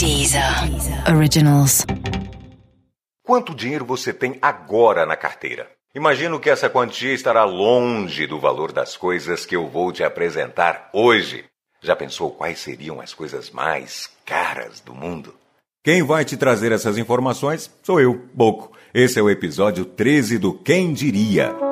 Deezer Originals. Quanto dinheiro você tem agora na carteira? Imagino que essa quantia estará longe do valor das coisas que eu vou te apresentar hoje. Já pensou quais seriam as coisas mais caras do mundo? Quem vai te trazer essas informações sou eu, Boco. Esse é o episódio 13 do Quem Diria.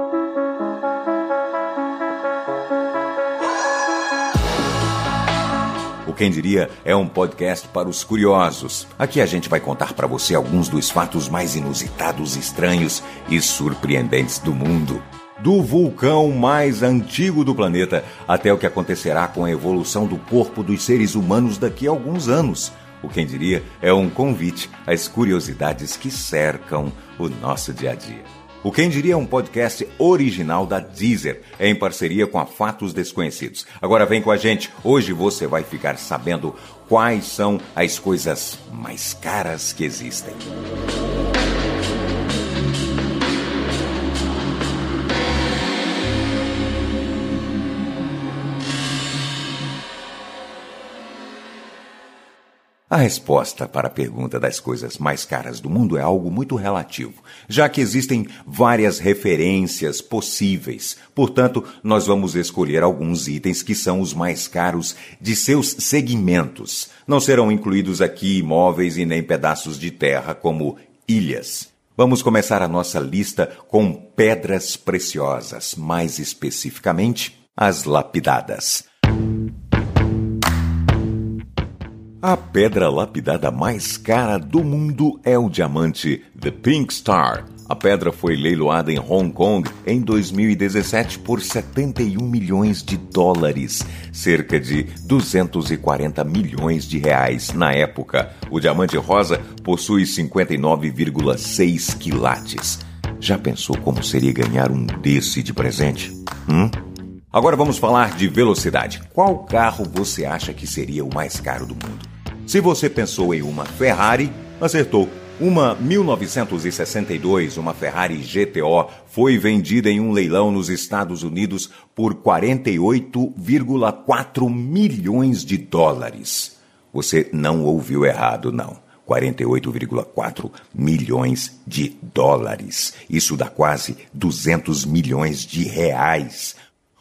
Quem Diria é um podcast para os curiosos. Aqui a gente vai contar para você alguns dos fatos mais inusitados, estranhos e surpreendentes do mundo. Do vulcão mais antigo do planeta até o que acontecerá com a evolução do corpo dos seres humanos daqui a alguns anos. O Quem Diria é um convite às curiosidades que cercam o nosso dia a dia. O Quem Diria é um podcast original da Deezer, em parceria com a Fatos Desconhecidos. Agora vem com a gente, hoje você vai ficar sabendo quais são as coisas mais caras que existem. Resposta para a pergunta das coisas mais caras do mundo é algo muito relativo, já que existem várias referências possíveis. Portanto, nós vamos escolher alguns itens que são os mais caros de seus segmentos. Não serão incluídos aqui imóveis e nem pedaços de terra como ilhas. Vamos começar a nossa lista com pedras preciosas, mais especificamente as lapidadas. A pedra lapidada mais cara do mundo é o diamante The Pink Star. A pedra foi leiloada em Hong Kong em 2017 por 71 milhões de dólares, cerca de 240 milhões de reais na época. O diamante rosa possui 59,6 quilates. Já pensou como seria ganhar um desse de presente? Hum? Agora vamos falar de velocidade. Qual carro você acha que seria o mais caro do mundo? Se você pensou em uma Ferrari, acertou. Uma 1962, uma Ferrari GTO, foi vendida em um leilão nos Estados Unidos por 48,4 milhões de dólares. Você não ouviu errado, não. 48,4 milhões de dólares. Isso dá quase 200 milhões de reais.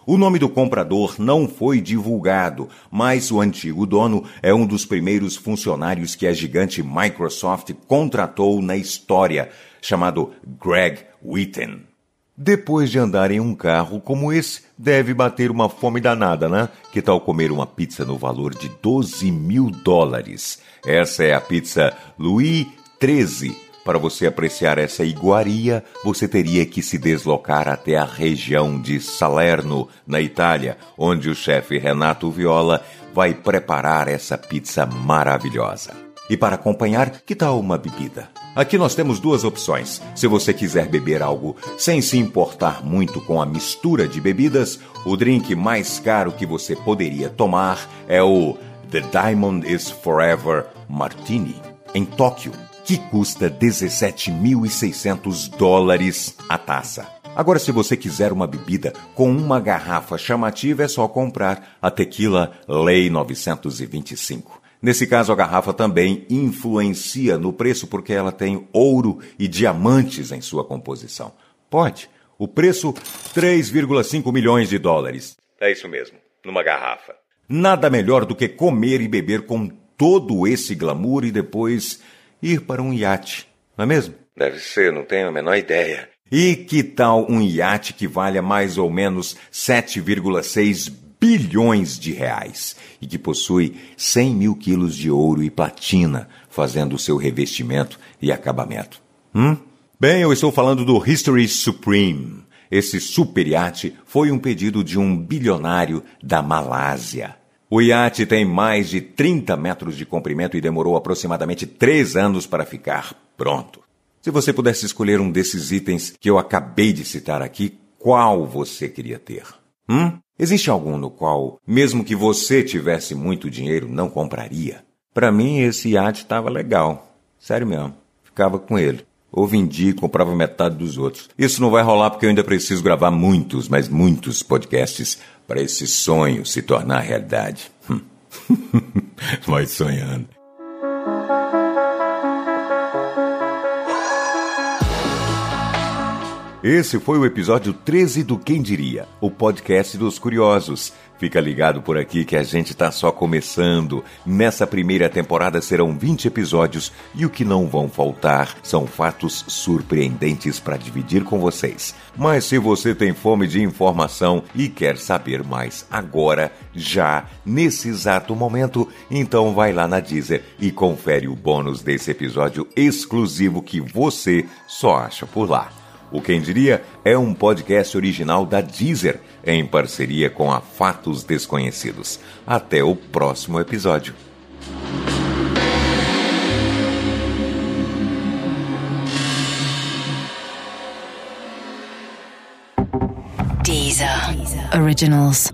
O nome do comprador não foi divulgado, mas o antigo dono é um dos primeiros funcionários que a gigante Microsoft contratou na história, chamado Greg Witten. Depois de andar em um carro como esse, deve bater uma fome danada, né? Que tal comer uma pizza no valor de 12 mil dólares? Essa é a pizza Louis XIII para você apreciar essa iguaria, você teria que se deslocar até a região de Salerno, na Itália, onde o chefe Renato Viola vai preparar essa pizza maravilhosa. E para acompanhar, que tal uma bebida? Aqui nós temos duas opções. Se você quiser beber algo sem se importar muito com a mistura de bebidas, o drink mais caro que você poderia tomar é o The Diamond is Forever Martini, em Tóquio que custa 17.600 dólares a taça. Agora, se você quiser uma bebida com uma garrafa chamativa, é só comprar a Tequila Lei 925. Nesse caso, a garrafa também influencia no preço porque ela tem ouro e diamantes em sua composição. Pode. O preço, 3,5 milhões de dólares. É isso mesmo, numa garrafa. Nada melhor do que comer e beber com todo esse glamour e depois ir para um iate, não é mesmo? Deve ser, não tenho a menor ideia. E que tal um iate que valha mais ou menos 7,6 bilhões de reais e que possui 100 mil quilos de ouro e platina, fazendo o seu revestimento e acabamento? Hum? Bem, eu estou falando do History Supreme. Esse super iate foi um pedido de um bilionário da Malásia. O iate tem mais de 30 metros de comprimento e demorou aproximadamente três anos para ficar pronto. Se você pudesse escolher um desses itens que eu acabei de citar aqui, qual você queria ter? Hum? Existe algum no qual, mesmo que você tivesse muito dinheiro, não compraria? Para mim, esse iate estava legal. Sério mesmo. Ficava com ele. Ou vendia e comprava metade dos outros. Isso não vai rolar porque eu ainda preciso gravar muitos, mas muitos podcasts para esse sonho se tornar realidade. Vai sonhando. Esse foi o episódio 13 do Quem Diria, o podcast dos curiosos. Fica ligado por aqui que a gente está só começando. Nessa primeira temporada serão 20 episódios e o que não vão faltar são fatos surpreendentes para dividir com vocês. Mas se você tem fome de informação e quer saber mais agora, já, nesse exato momento, então vai lá na Deezer e confere o bônus desse episódio exclusivo que você só acha por lá. O Quem Diria é um podcast original da Deezer, em parceria com a Fatos Desconhecidos. Até o próximo episódio. Deezer. Originals.